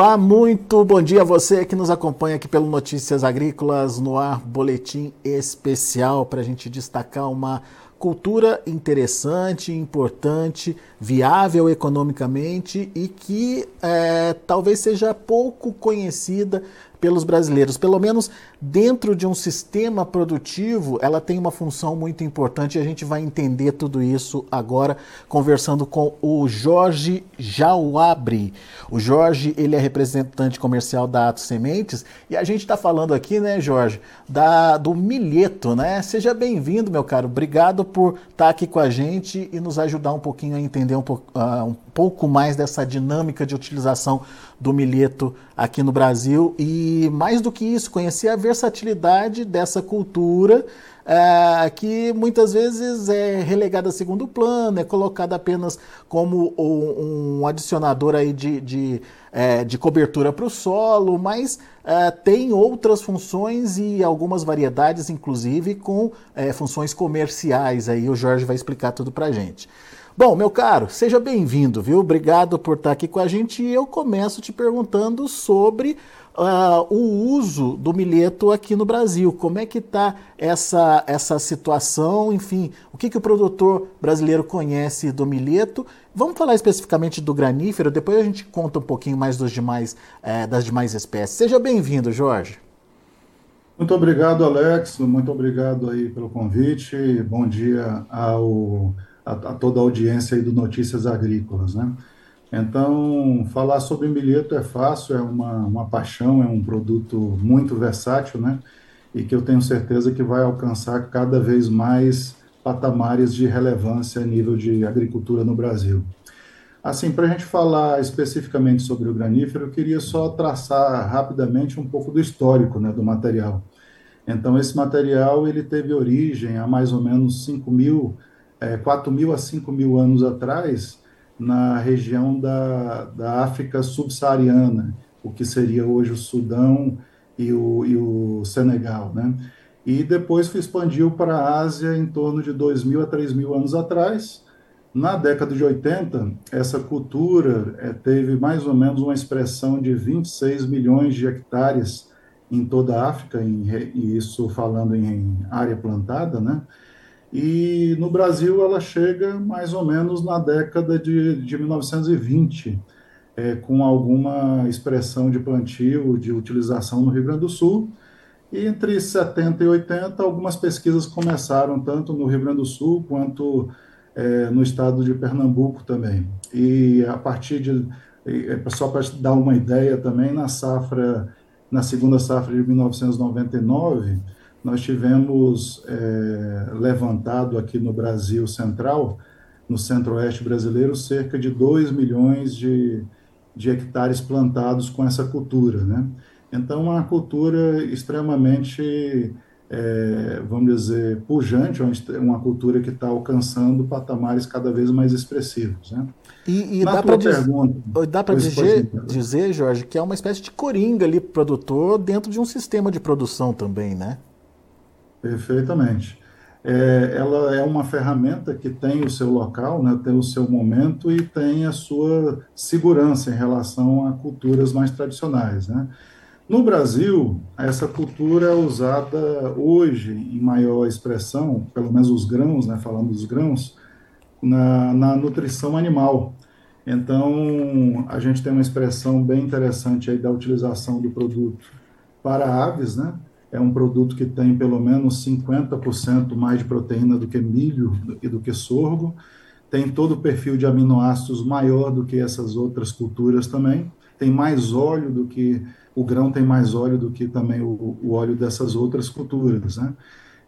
Olá, muito bom dia a você que nos acompanha aqui pelo Notícias Agrícolas no ar, boletim especial para a gente destacar uma cultura interessante, importante, viável economicamente e que é, talvez seja pouco conhecida pelos brasileiros. Pelo menos dentro de um sistema produtivo, ela tem uma função muito importante e a gente vai entender tudo isso agora conversando com o Jorge Jauabre. O Jorge, ele é representante comercial da Atos Sementes e a gente está falando aqui, né, Jorge, da, do milheto, né? Seja bem-vindo, meu caro. Obrigado por estar tá aqui com a gente e nos ajudar um pouquinho a entender um, po uh, um pouco mais dessa dinâmica de utilização do milheto aqui no Brasil e mais do que isso, conhecer a versatilidade dessa cultura é, que muitas vezes é relegada a segundo plano, é colocada apenas como um, adicionador aí de, de, é, de cobertura para o solo, mas é, tem outras funções e algumas variedades, inclusive com é, funções comerciais. Aí o Jorge vai explicar tudo para gente. Bom, meu caro, seja bem-vindo, viu? Obrigado por estar aqui com a gente e eu começo te perguntando sobre uh, o uso do milheto aqui no Brasil. Como é que está essa, essa situação? Enfim, o que, que o produtor brasileiro conhece do milheto? Vamos falar especificamente do granífero, depois a gente conta um pouquinho mais dos demais, eh, das demais espécies. Seja bem-vindo, Jorge. Muito obrigado, Alex. Muito obrigado aí pelo convite. Bom dia ao a, a toda a audiência aí do Notícias Agrícolas, né? Então, falar sobre milheto é fácil, é uma, uma paixão, é um produto muito versátil, né? E que eu tenho certeza que vai alcançar cada vez mais patamares de relevância a nível de agricultura no Brasil. Assim, para a gente falar especificamente sobre o granífero, eu queria só traçar rapidamente um pouco do histórico né, do material. Então, esse material ele teve origem há mais ou menos 5 mil é, 4 mil a 5 mil anos atrás, na região da, da África subsaariana, o que seria hoje o Sudão e o, e o Senegal, né? E depois expandiu para a Ásia em torno de 2 mil a 3 mil anos atrás. Na década de 80, essa cultura é, teve mais ou menos uma expressão de 26 milhões de hectares em toda a África, em, isso falando em área plantada, né? E no Brasil ela chega mais ou menos na década de, de 1920, é, com alguma expressão de plantio, de utilização no Rio Grande do Sul. E entre 70 e 80, algumas pesquisas começaram tanto no Rio Grande do Sul quanto é, no estado de Pernambuco também. E a partir de, é, só para dar uma ideia também, na safra, na segunda safra de 1999, nós tivemos é, levantado aqui no Brasil Central, no centro-oeste brasileiro, cerca de 2 milhões de, de hectares plantados com essa cultura, né? Então, uma cultura extremamente, é, vamos dizer, pujante, uma cultura que está alcançando patamares cada vez mais expressivos, né? E, e dá para dizer, dizer, dizer, Jorge, que é uma espécie de coringa ali produtor dentro de um sistema de produção também, né? Perfeitamente. É, ela é uma ferramenta que tem o seu local, né, tem o seu momento e tem a sua segurança em relação a culturas mais tradicionais. Né? No Brasil, essa cultura é usada hoje em maior expressão, pelo menos os grãos, né, falando dos grãos, na, na nutrição animal. Então, a gente tem uma expressão bem interessante aí da utilização do produto para aves, né? É um produto que tem pelo menos 50% mais de proteína do que milho e do que sorgo, tem todo o perfil de aminoácidos maior do que essas outras culturas também, tem mais óleo do que o grão tem mais óleo do que também o, o óleo dessas outras culturas, né?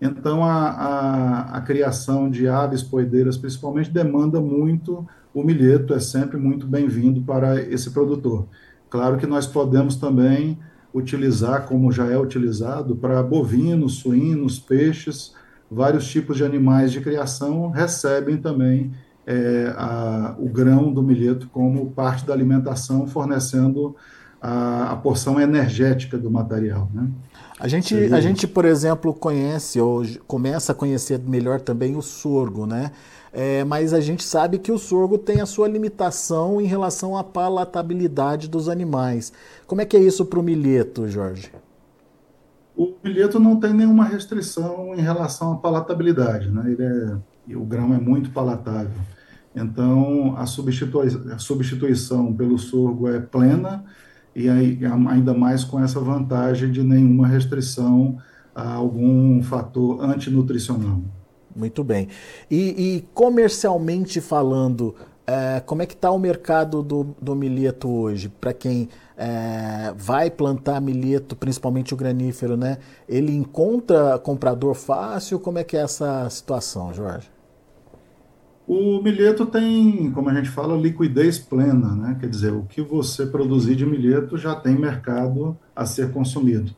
Então a, a, a criação de aves poedeiras, principalmente, demanda muito o milheto, é sempre muito bem-vindo para esse produtor. Claro que nós podemos também utilizar, como já é utilizado, para bovinos, suínos, peixes, vários tipos de animais de criação recebem também é, a, o grão do milheto como parte da alimentação, fornecendo a, a porção energética do material. Né? A gente, a gente, por exemplo, conhece ou começa a conhecer melhor também o sorgo, né? É, mas a gente sabe que o sorgo tem a sua limitação em relação à palatabilidade dos animais. Como é que é isso para o milheto, Jorge? O milheto não tem nenhuma restrição em relação à palatabilidade, né? Ele é, o grão é muito palatável. Então, a, substitui, a substituição pelo sorgo é plena e aí, ainda mais com essa vantagem de nenhuma restrição a algum fator antinutricional. Muito bem. E, e comercialmente falando, é, como é que está o mercado do, do milheto hoje? Para quem é, vai plantar milheto, principalmente o granífero, né? Ele encontra comprador fácil? Como é que é essa situação, Jorge? O milheto tem, como a gente fala, liquidez plena, né? Quer dizer, o que você produzir de milheto já tem mercado a ser consumido.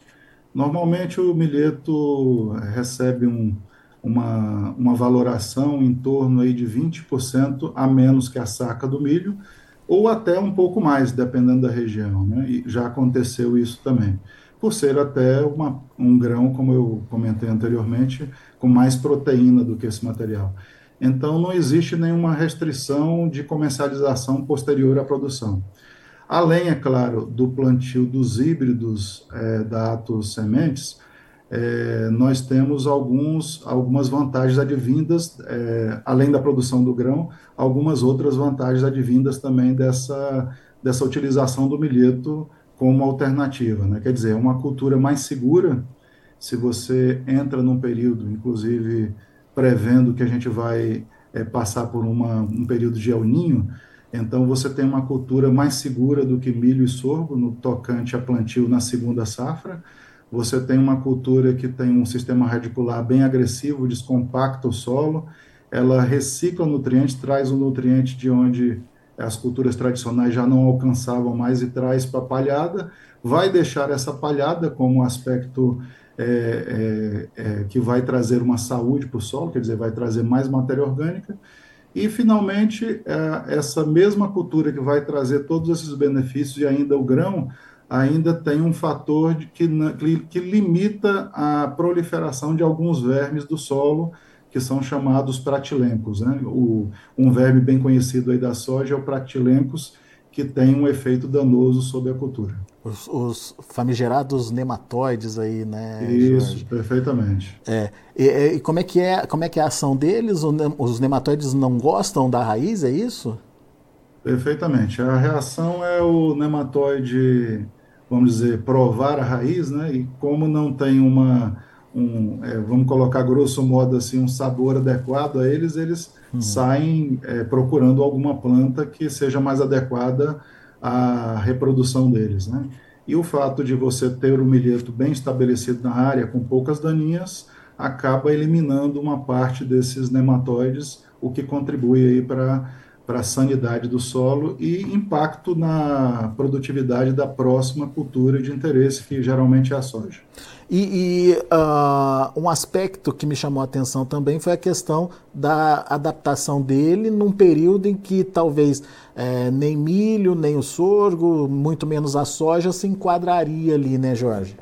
Normalmente o milheto recebe um, uma, uma valoração em torno aí de 20% a menos que a saca do milho, ou até um pouco mais, dependendo da região. Né? E já aconteceu isso também, por ser até uma, um grão, como eu comentei anteriormente, com mais proteína do que esse material. Então, não existe nenhuma restrição de comercialização posterior à produção. Além, é claro, do plantio dos híbridos é, da Atos Sementes, é, nós temos alguns, algumas vantagens advindas, é, além da produção do grão, algumas outras vantagens advindas também dessa, dessa utilização do milheto como alternativa. Né? Quer dizer, é uma cultura mais segura se você entra num período, inclusive prevendo que a gente vai é, passar por uma, um período de El Ninho, então você tem uma cultura mais segura do que milho e sorgo no tocante a plantio na segunda safra, você tem uma cultura que tem um sistema radicular bem agressivo, descompacta o solo, ela recicla nutrientes, traz o nutriente de onde as culturas tradicionais já não alcançavam mais e traz para a palhada, vai deixar essa palhada como um aspecto é, é, é, que vai trazer uma saúde para o solo, quer dizer, vai trazer mais matéria orgânica, e finalmente é, essa mesma cultura que vai trazer todos esses benefícios e ainda o grão, ainda tem um fator de que, que limita a proliferação de alguns vermes do solo, que são chamados pratilencos. Né? O, um verme bem conhecido aí da soja é o pratilencos, que tem um efeito danoso sobre a cultura. Os, os famigerados nematóides aí, né? Isso, Jorge? perfeitamente. É. E, e, como é que é, como é que é a ação deles? Os nematóides não gostam da raiz, é isso? Perfeitamente. A reação é o nematóide vamos dizer, provar a raiz, né? E como não tem uma, um, é, vamos colocar grosso modo assim, um sabor adequado a eles, eles uhum. saem é, procurando alguma planta que seja mais adequada à reprodução deles, né? E o fato de você ter o milheto bem estabelecido na área, com poucas daninhas, acaba eliminando uma parte desses nematóides, o que contribui aí para para a sanidade do solo e impacto na produtividade da próxima cultura de interesse, que geralmente é a soja. E, e uh, um aspecto que me chamou a atenção também foi a questão da adaptação dele num período em que talvez é, nem milho, nem o sorgo, muito menos a soja se enquadraria ali, né, Jorge?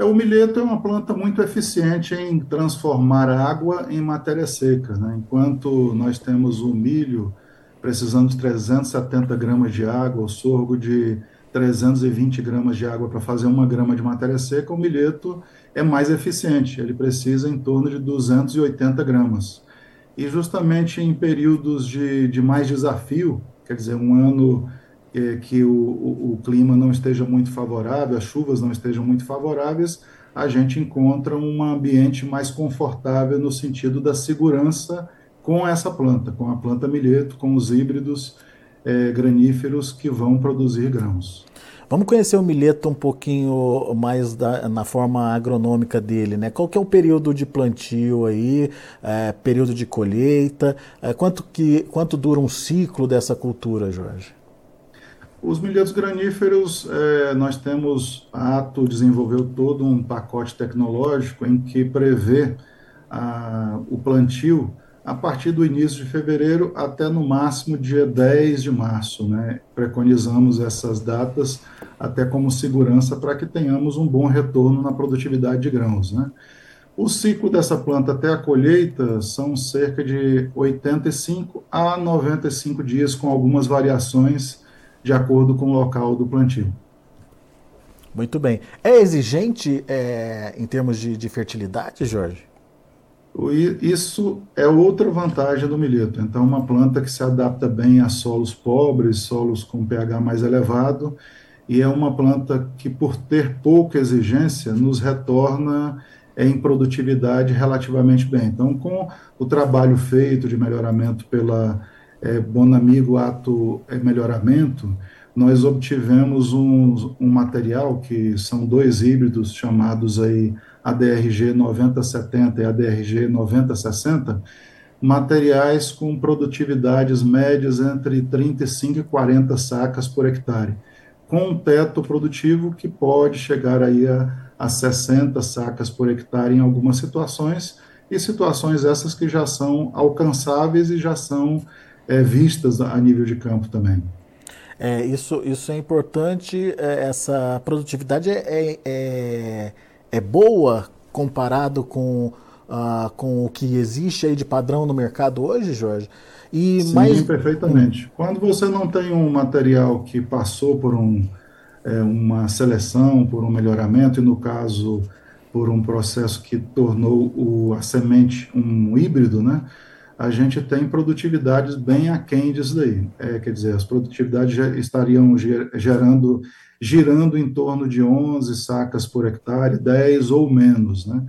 É, o milheto é uma planta muito eficiente em transformar água em matéria seca. Né? Enquanto nós temos o milho precisando de 370 gramas de água, o sorgo de 320 gramas de água para fazer uma grama de matéria seca, o milheto é mais eficiente, ele precisa em torno de 280 gramas. E justamente em períodos de, de mais desafio, quer dizer, um ano é, que o, o, o, clima não esteja muito favorável, as chuvas não estejam muito favoráveis, a gente encontra um ambiente mais confortável no sentido da segurança com essa planta, com a planta milheto, com os híbridos é, graníferos que vão produzir grãos. Vamos conhecer o milheto um pouquinho mais da, na forma agronômica dele, né? Qual que é o período de plantio aí, é, período de colheita, é, quanto, que, quanto dura um ciclo dessa cultura, Jorge? Os milhetos graníferos, é, nós temos, a ATO desenvolveu todo um pacote tecnológico em que prevê a, o plantio a partir do início de fevereiro até no máximo dia 10 de março. Né? Preconizamos essas datas até como segurança para que tenhamos um bom retorno na produtividade de grãos. Né? O ciclo dessa planta até a colheita são cerca de 85 a 95 dias, com algumas variações de acordo com o local do plantio. Muito bem. É exigente é, em termos de, de fertilidade, Jorge? Isso é outra vantagem do milheto. Então, uma planta que se adapta bem a solos pobres, solos com pH mais elevado, e é uma planta que, por ter pouca exigência, nos retorna em produtividade relativamente bem. Então, com o trabalho feito de melhoramento pela é, Bonamigo Ato é, Melhoramento, nós obtivemos um, um material que são dois híbridos chamados aí ADRG 9070 e ADRG 9060, materiais com produtividades médias entre 35 e 40 sacas por hectare, com um teto produtivo que pode chegar aí a, a 60 sacas por hectare em algumas situações, e situações essas que já são alcançáveis e já são é, vistas a nível de campo também. É, isso, isso é importante, é, essa produtividade é, é, é, é boa comparado com, uh, com o que existe aí de padrão no mercado hoje, Jorge? E Sim, mais... perfeitamente. Quando você não tem um material que passou por um, é, uma seleção, por um melhoramento, e no caso, por um processo que tornou o, a semente um híbrido, né? A gente tem produtividades bem aquém disso daí. É, quer dizer, as produtividades estariam gerando, girando em torno de 11 sacas por hectare, 10 ou menos, né?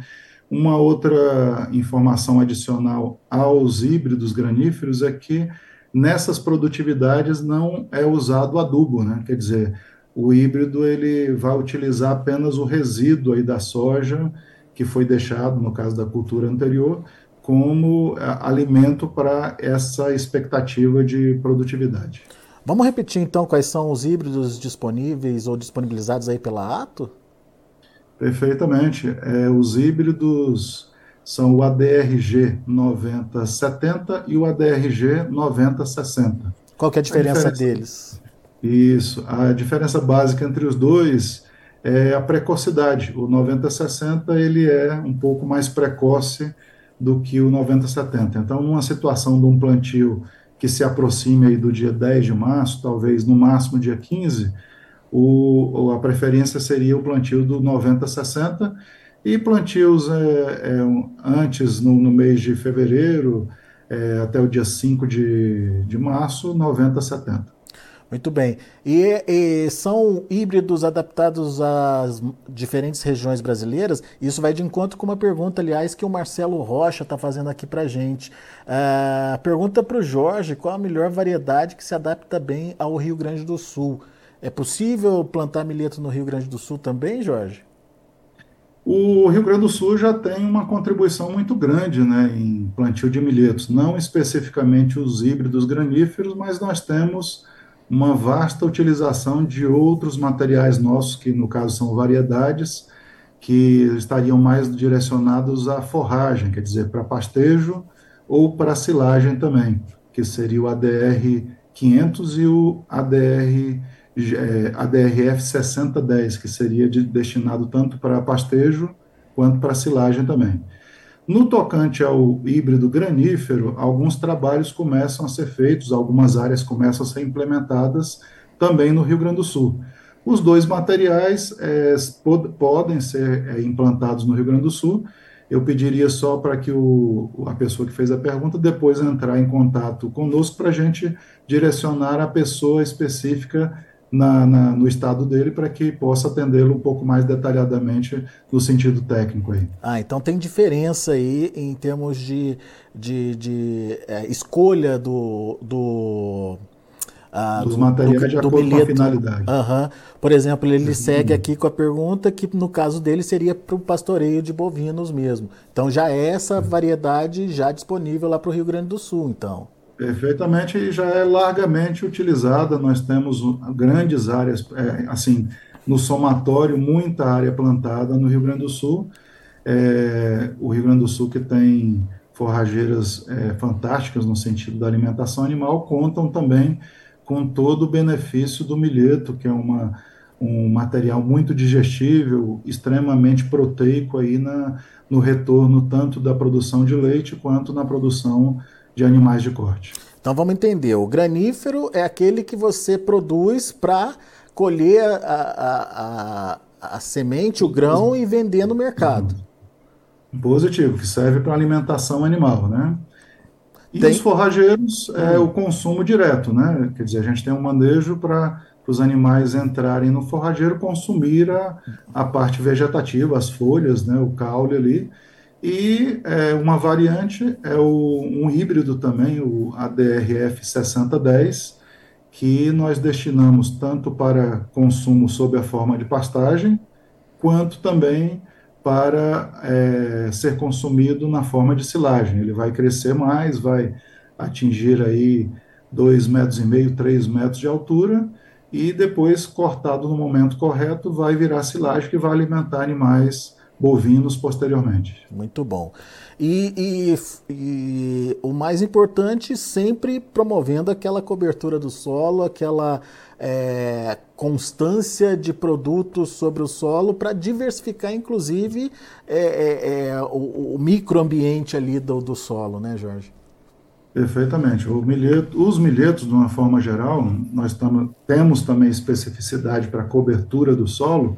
Uma outra informação adicional aos híbridos graníferos é que nessas produtividades não é usado adubo, né? Quer dizer, o híbrido ele vai utilizar apenas o resíduo aí da soja que foi deixado no caso da cultura anterior como é, alimento para essa expectativa de produtividade. Vamos repetir então quais são os híbridos disponíveis ou disponibilizados aí pela Ato? Perfeitamente. É, os híbridos são o ADRG 9070 e o ADRG 9060. Qual que é a diferença, a diferença deles? Isso. A diferença básica entre os dois é a precocidade. O 9060 ele é um pouco mais precoce do que o 90-70. Então, numa situação de um plantio que se aproxime aí do dia 10 de março, talvez no máximo dia 15, o, a preferência seria o plantio do 90-60 e plantios é, é, antes, no, no, mês de fevereiro, é, até o dia 5 de, de março, 90-70. Muito bem. E, e, são híbridos adaptados às diferentes regiões brasileiras? Isso vai de encontro com uma pergunta, aliás, que o Marcelo Rocha está fazendo aqui para a gente. Uh, pergunta para o Jorge qual a melhor variedade que se adapta bem ao Rio Grande do Sul. É possível plantar milheto no Rio Grande do Sul também, Jorge? O Rio Grande do Sul já tem uma contribuição muito grande né, em plantio de milhetos, não especificamente os híbridos graníferos, mas nós temos uma vasta utilização de outros materiais nossos, que no caso são variedades, que estariam mais direcionados à forragem, quer dizer, para pastejo ou para silagem também, que seria o ADR 500 e o ADR é, ADRF 6010, que seria de, destinado tanto para pastejo quanto para silagem também. No tocante ao híbrido granífero, alguns trabalhos começam a ser feitos, algumas áreas começam a ser implementadas também no Rio Grande do Sul. Os dois materiais é, pod podem ser é, implantados no Rio Grande do Sul. Eu pediria só para que o, a pessoa que fez a pergunta depois entrar em contato conosco para a gente direcionar a pessoa específica na, na, no estado dele para que possa atendê-lo um pouco mais detalhadamente no sentido técnico aí. Ah, então tem diferença aí em termos de, de, de é, escolha do, do ah, dos do, materiais do, de acordo bilhete. com a finalidade. Uhum. Por exemplo, ele uhum. segue aqui com a pergunta que no caso dele seria para o pastoreio de bovinos mesmo. Então já é essa variedade já disponível lá para o Rio Grande do Sul, então. Perfeitamente, e já é largamente utilizada. Nós temos grandes áreas, é, assim, no somatório, muita área plantada no Rio Grande do Sul. É, o Rio Grande do Sul que tem forrageiras é, fantásticas no sentido da alimentação animal, contam também com todo o benefício do milheto, que é uma, um material muito digestível, extremamente proteico aí na, no retorno tanto da produção de leite quanto na produção de animais de corte. Então vamos entender, o granífero é aquele que você produz para colher a, a, a, a, semente, o grão e vender no mercado. Positivo, que serve para alimentação animal, né? E tem... os forrageiros é o consumo direto, né? Quer dizer, a gente tem um manejo para os animais entrarem no forrageiro, consumir a, a parte vegetativa, as folhas, né, o caule ali. E é, uma variante é o, um híbrido também, o ADRF 6010, que nós destinamos tanto para consumo sob a forma de pastagem, quanto também para é, ser consumido na forma de silagem. Ele vai crescer mais, vai atingir aí dois metros e meio, três metros de altura, e depois, cortado no momento correto, vai virar silagem que vai alimentar animais bovinos posteriormente. Muito bom. E, e, e, o mais importante, sempre promovendo aquela cobertura do solo, aquela é, constância de produtos sobre o solo para diversificar, inclusive, é, é, é, o, o, microambiente ali do, do solo, né, Jorge? Perfeitamente. Milheto, os milhetos, de uma forma geral, nós tamo, temos também especificidade para cobertura do solo,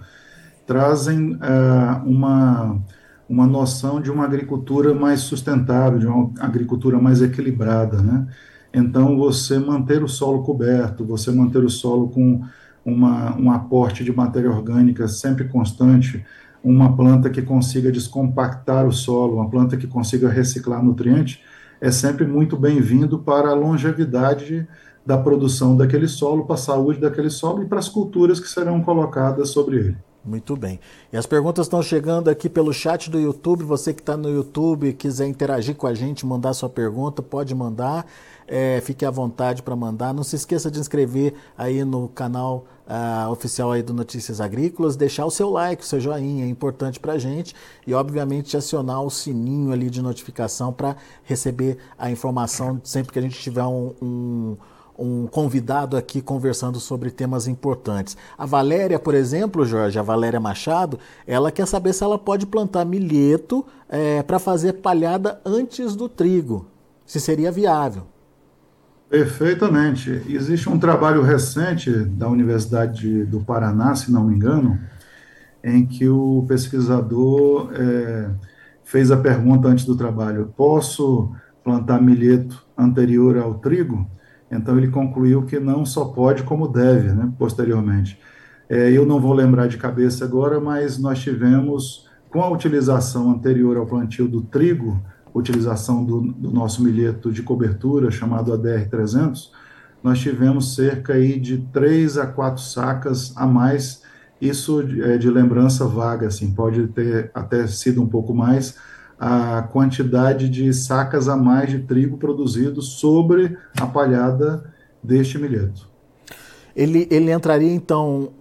trazem uh, uma, uma noção de uma agricultura mais sustentável, de uma agricultura mais equilibrada, né? Então, você manter o solo coberto, você manter o solo com uma, um aporte de matéria orgânica sempre constante, uma planta que consiga descompactar o solo, uma planta que consiga reciclar nutrientes, é sempre muito bem-vindo para a longevidade da produção daquele solo, para a saúde daquele solo e para as culturas que serão colocadas sobre ele. Muito bem. E as perguntas estão chegando aqui pelo chat do YouTube. Você que está no YouTube e quiser interagir com a gente, mandar sua pergunta, pode mandar. É, fique à vontade para mandar. Não se esqueça de inscrever aí no canal uh, oficial aí do Notícias Agrícolas, deixar o seu like, o seu joinha, é importante para a gente. E, obviamente, acionar o sininho ali de notificação para receber a informação sempre que a gente tiver um, um um convidado aqui conversando sobre temas importantes. A Valéria, por exemplo, Jorge, a Valéria Machado, ela quer saber se ela pode plantar milheto é, para fazer palhada antes do trigo, se seria viável. Perfeitamente. Existe um trabalho recente da Universidade do Paraná, se não me engano, em que o pesquisador é, fez a pergunta antes do trabalho: posso plantar milheto anterior ao trigo? Então ele concluiu que não só pode, como deve, né, posteriormente. É, eu não vou lembrar de cabeça agora, mas nós tivemos, com a utilização anterior ao plantio do trigo, utilização do, do nosso milheto de cobertura, chamado ADR300, nós tivemos cerca aí de três a quatro sacas a mais, isso é de lembrança vaga, assim, pode ter até sido um pouco mais, a quantidade de sacas a mais de trigo produzido sobre a palhada deste milheto. Ele, ele entraria então,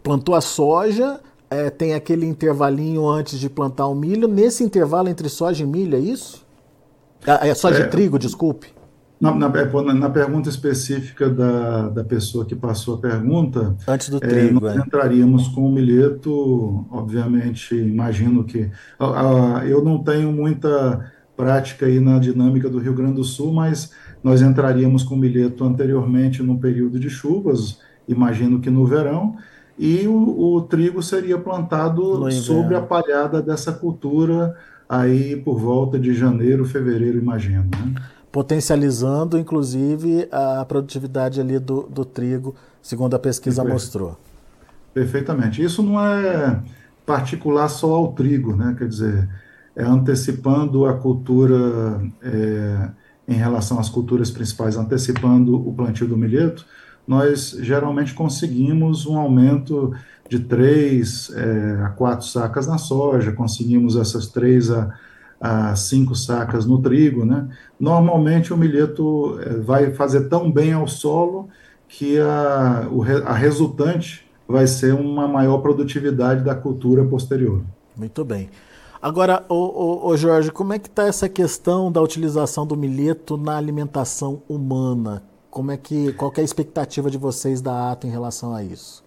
plantou a soja, é, tem aquele intervalinho antes de plantar o milho. Nesse intervalo entre soja e milho, é isso? Ah, é soja é, de trigo, desculpe. Na, na, é, na, pergunta específica da, da pessoa que passou a pergunta, antes do é, trigo, nós é. entraríamos com o milheto, obviamente, imagino que. eu não tenho muita prática aí na dinâmica do Rio Grande do Sul, mas nós entraríamos com o milheto anteriormente no período de chuvas, imagino que no verão, e o, o trigo seria plantado sobre a palhada dessa cultura aí por volta de janeiro, fevereiro, imagino. Né? Potencializando, inclusive, a produtividade ali do, do trigo, segundo a pesquisa Perfeito. mostrou. Perfeitamente. Isso não é particular só ao trigo, né? Quer dizer, é antecipando a cultura é, em relação às culturas principais, antecipando o plantio do milheto, nós geralmente conseguimos um aumento de três é, a quatro sacas na soja, conseguimos essas três a a cinco sacas no trigo, né? Normalmente o milheto eh, vai fazer tão bem ao solo que a, a resultante vai ser uma maior produtividade da cultura posterior. Muito bem. Agora, ô, Jorge, como é que está essa questão da utilização do milheto na alimentação humana? Como é que, qual é a expectativa de vocês da ATA em relação a isso?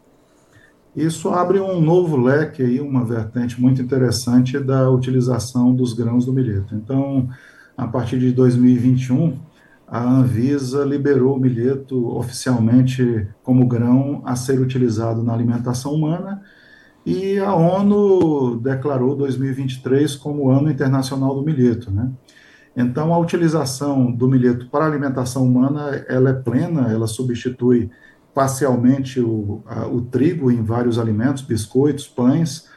Isso abre um novo leque aí, uma vertente muito interessante da utilização dos grãos do milheto. Então, a partir de 2021, a Anvisa liberou o milheto oficialmente como grão a ser utilizado na alimentação humana e a ONU declarou 2023 como o Ano Internacional do Milheto, né? Então, a utilização do milheto para alimentação humana, ela é plena, ela substitui parcialmente o, a, o trigo em vários alimentos, biscoitos, pães,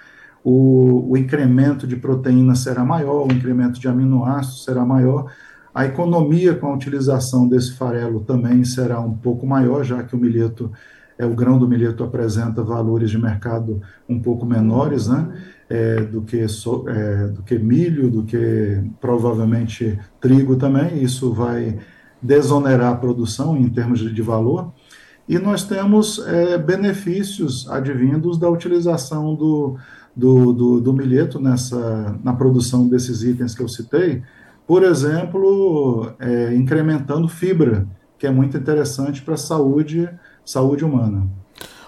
o, o, incremento de proteína será maior, o incremento de aminoácidos será maior, a economia com a utilização desse farelo também será um pouco maior, já que o milheto é, o grão do milheto apresenta valores de mercado um pouco menores né, é, do, que so, é, do que milho, do que provavelmente trigo também, isso vai desonerar a produção em termos de, de valor, e nós temos é, benefícios advindos da utilização do, do, do, do milheto nessa, na produção desses itens que eu citei, por exemplo, é, incrementando fibra, que é muito interessante para a saúde saúde humana.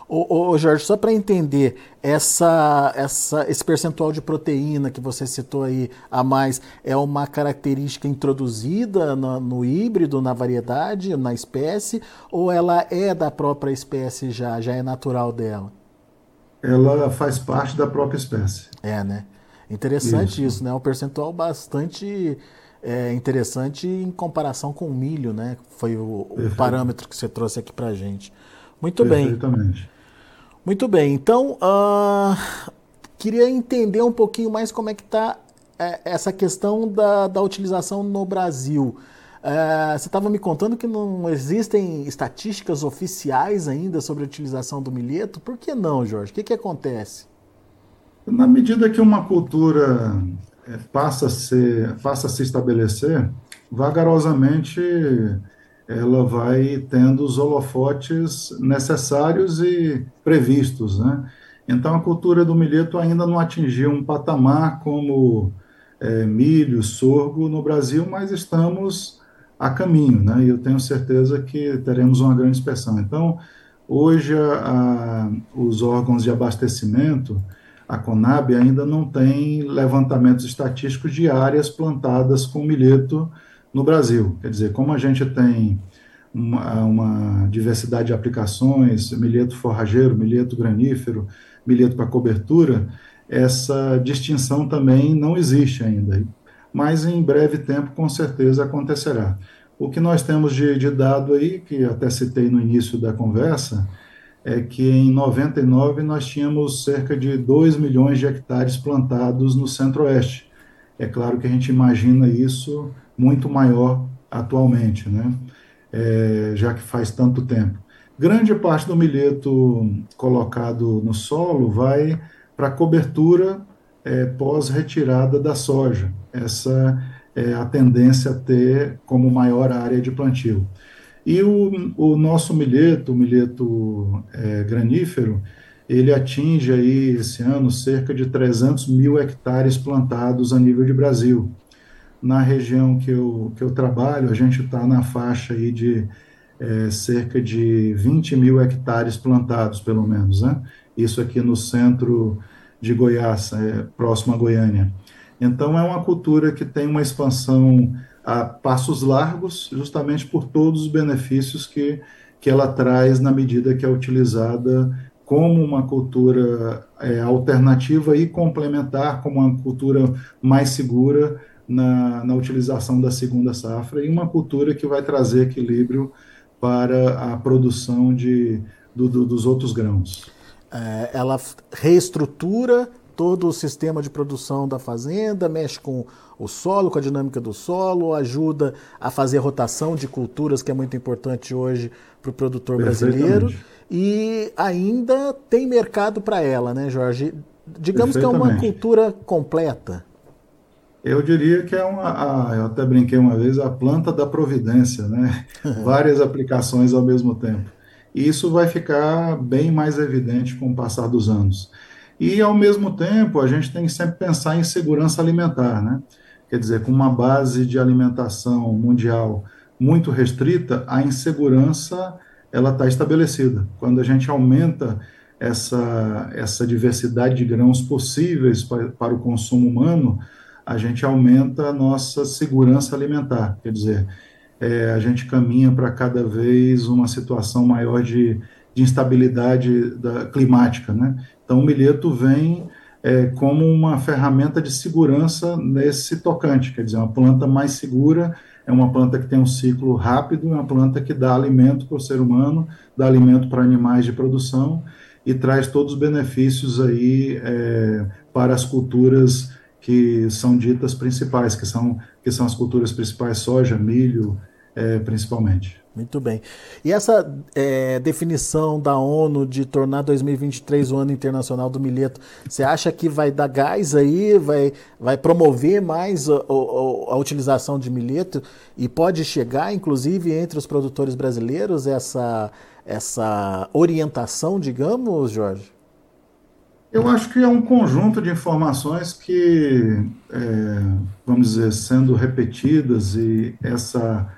Ô, ô Jorge, só para entender, essa, essa, esse percentual de proteína que você citou aí a mais é uma característica introduzida no, no, híbrido, na variedade, na espécie, ou ela é da própria espécie já, já é natural dela? Ela faz parte da própria espécie. É, né? Interessante isso, isso né? Um percentual bastante é, interessante em comparação com o milho, né? Foi o, o parâmetro que você trouxe aqui para gente. Muito bem. Muito bem. Então, uh, queria entender um pouquinho mais como é que está é, essa questão da, da utilização no Brasil. Uh, você estava me contando que não existem estatísticas oficiais ainda sobre a utilização do milheto. Por que não, Jorge? O que, que acontece? Na medida que uma cultura é, passa a, ser, passa a se estabelecer, vagarosamente ela vai tendo os holofotes necessários e previstos, né? Então a cultura do milheto ainda não atingiu um patamar como é, milho, sorgo no Brasil, mas estamos a caminho, né? E eu tenho certeza que teremos uma grande expressão. Então hoje a, a, os órgãos de abastecimento, a Conab ainda não tem levantamentos estatísticos de áreas plantadas com milheto no Brasil. Quer dizer, como a gente tem uma, uma diversidade de aplicações, milheto forrageiro, milheto granífero, milheto para cobertura, essa distinção também não existe ainda. Mas em breve tempo, com certeza, acontecerá. O que nós temos de, de dado aí, que até citei no início da conversa, é que em 99 nós tínhamos cerca de 2 milhões de hectares plantados no centro-oeste. É claro que a gente imagina isso muito maior atualmente, né? É, já que faz tanto tempo. Grande parte do milheto colocado no solo vai para cobertura é, pós-retirada da soja. Essa é a tendência a ter como maior área de plantio. E o, o nosso milheto, o milheto é, granífero, ele atinge aí esse ano cerca de 300 mil hectares plantados a nível de Brasil na região que eu, que eu trabalho, a gente está na faixa aí de é, cerca de 20 mil hectares plantados, pelo menos, né? Isso aqui no centro de Goiás, é, próximo a Goiânia. Então, é uma cultura que tem uma expansão a passos largos, justamente por todos os benefícios que, que ela traz na medida que é utilizada como uma cultura é, alternativa e complementar, como uma cultura mais segura na, na utilização da segunda safra e uma cultura que vai trazer equilíbrio para a produção de, do, do, dos outros grãos. É, ela reestrutura todo o sistema de produção da fazenda, mexe com o solo, com a dinâmica do solo, ajuda a fazer rotação de culturas, que é muito importante hoje para o produtor brasileiro, e ainda tem mercado para ela, né, Jorge? Digamos que é uma cultura completa. Eu diria que é uma, a, eu até brinquei uma vez, a planta da providência, né? Várias aplicações ao mesmo tempo. E isso vai ficar bem mais evidente com o passar dos anos. E, ao mesmo tempo, a gente tem que sempre pensar em segurança alimentar, né? Quer dizer, com uma base de alimentação mundial muito restrita, a insegurança ela está estabelecida. Quando a gente aumenta essa, essa diversidade de grãos possíveis para, para o consumo humano, a gente aumenta a nossa segurança alimentar. Quer dizer, é, a gente caminha para cada vez uma situação maior de, de instabilidade da, climática. Né? Então, o milheto vem é, como uma ferramenta de segurança nesse tocante, quer dizer, uma planta mais segura, é uma planta que tem um ciclo rápido, é uma planta que dá alimento para o ser humano, dá alimento para animais de produção e traz todos os benefícios aí é, para as culturas que são ditas principais, que são, que são as culturas principais, soja, milho, é, principalmente. Muito bem. E essa é, definição da ONU de tornar 2023 o ano internacional do milheto, você acha que vai dar gás aí, vai, vai promover mais a, a, a utilização de milheto e pode chegar, inclusive, entre os produtores brasileiros essa, essa orientação, digamos, Jorge? Eu acho que é um conjunto de informações que, é, vamos dizer, sendo repetidas e essa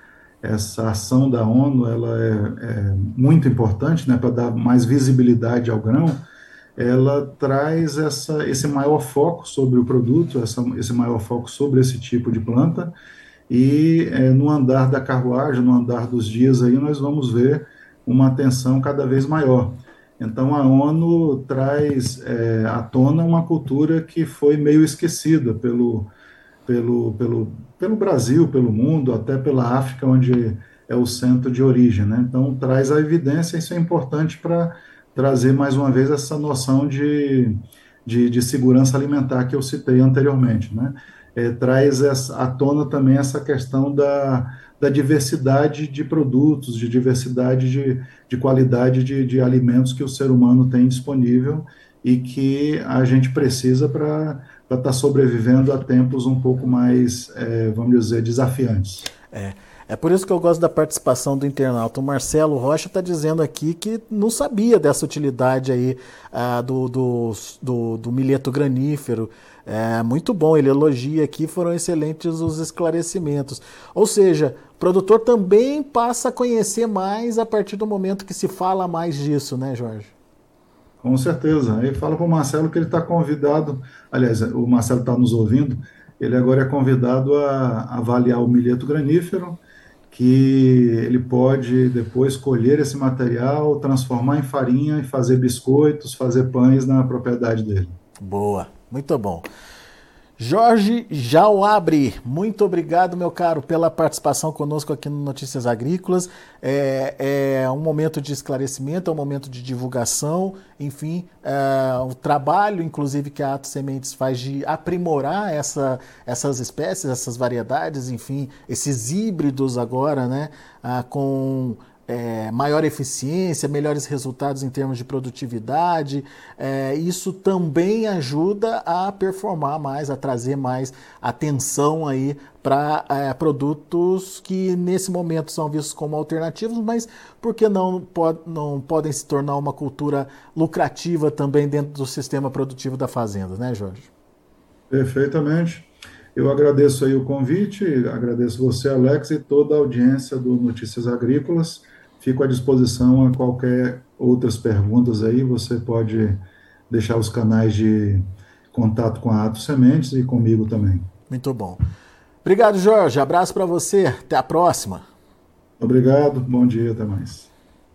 essa ação da ONU ela é, é muito importante, né, para dar mais visibilidade ao grão. Ela traz essa, esse maior foco sobre o produto, essa, esse maior foco sobre esse tipo de planta. E é, no andar da carruagem, no andar dos dias aí, nós vamos ver uma atenção cada vez maior. Então a ONU traz é, à tona uma cultura que foi meio esquecida pelo, pelo, pelo, pelo Brasil, pelo mundo, até pela África, onde é o centro de origem. Né? Então, traz a evidência, isso é importante para trazer mais uma vez essa noção de, de, de, segurança alimentar que eu citei anteriormente. Né? É, traz essa, à tona também essa questão da, da diversidade de produtos, de diversidade de, de qualidade de, de alimentos que o ser humano tem disponível e que a gente precisa para estar tá sobrevivendo a tempos um pouco mais, é, vamos dizer, desafiantes. É. É por isso que eu gosto da participação do internauta. O Marcelo Rocha está dizendo aqui que não sabia dessa utilidade aí ah, do, do, do, do, milheto granífero. É muito bom, ele elogia aqui, foram excelentes os esclarecimentos. Ou seja, o produtor também passa a conhecer mais a partir do momento que se fala mais disso, né, Jorge? Com certeza. Aí fala para o Marcelo que ele está convidado, aliás, o Marcelo está nos ouvindo, ele agora é convidado a avaliar o milheto granífero, que ele pode depois colher esse material, transformar em farinha e fazer biscoitos, fazer pães na propriedade dele. Boa, muito bom. Jorge Jauabre, muito obrigado, meu caro, pela participação conosco aqui no Notícias Agrícolas. É, é um momento de esclarecimento, é um momento de divulgação, enfim, é, o trabalho, inclusive, que a Ato Sementes faz de aprimorar essa, essas espécies, essas variedades, enfim, esses híbridos agora, né, ah, com é, maior eficiência, melhores resultados em termos de produtividade. É, isso também ajuda a performar mais, a trazer mais atenção aí para é, produtos que nesse momento são vistos como alternativos, mas por que não, não podem se tornar uma cultura lucrativa também dentro do sistema produtivo da fazenda, né, Jorge? Perfeitamente. Eu agradeço aí o convite, agradeço você, Alex, e toda a audiência do Notícias Agrícolas. Fico à disposição a qualquer outras perguntas aí, você pode deixar os canais de contato com a Ato Sementes e comigo também. Muito bom. Obrigado, Jorge. Abraço para você. Até a próxima. Obrigado. Bom dia. Até mais.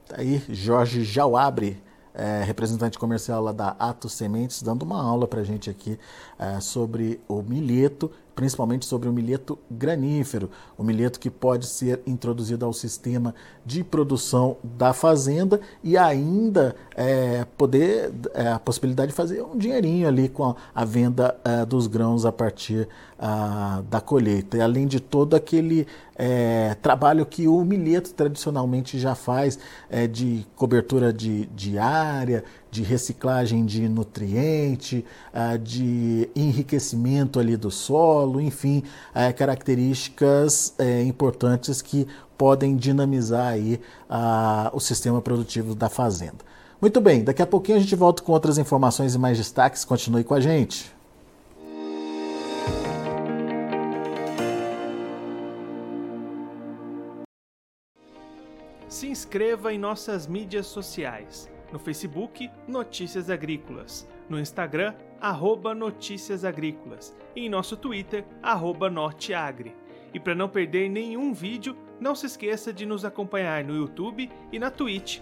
Tá aí, Jorge Jauabre, é, representante comercial lá da Ato Sementes, dando uma aula para a gente aqui é, sobre o milheto principalmente sobre o milheto granífero, o milheto que pode ser introduzido ao sistema de produção da fazenda e ainda é, poder é, a possibilidade de fazer um dinheirinho ali com a, a venda é, dos grãos a partir a, da colheita. E além de todo aquele é, trabalho que o milheto tradicionalmente já faz é, de cobertura de, de área, de reciclagem de nutriente, ah, de enriquecimento ali do solo, enfim, ah, características importantes que podem dinamizar aí ah, o sistema produtivo da fazenda. Muito bem, daqui a pouquinho a gente volta com outras informações e mais destaques. Continue com a gente. Se inscreva em nossas mídias sociais. No Facebook, Notícias Agrícolas. No Instagram, arroba Notícias Agrícolas. E em nosso Twitter, arroba Norteagri. E para não perder nenhum vídeo, não se esqueça de nos acompanhar no YouTube e na Twitch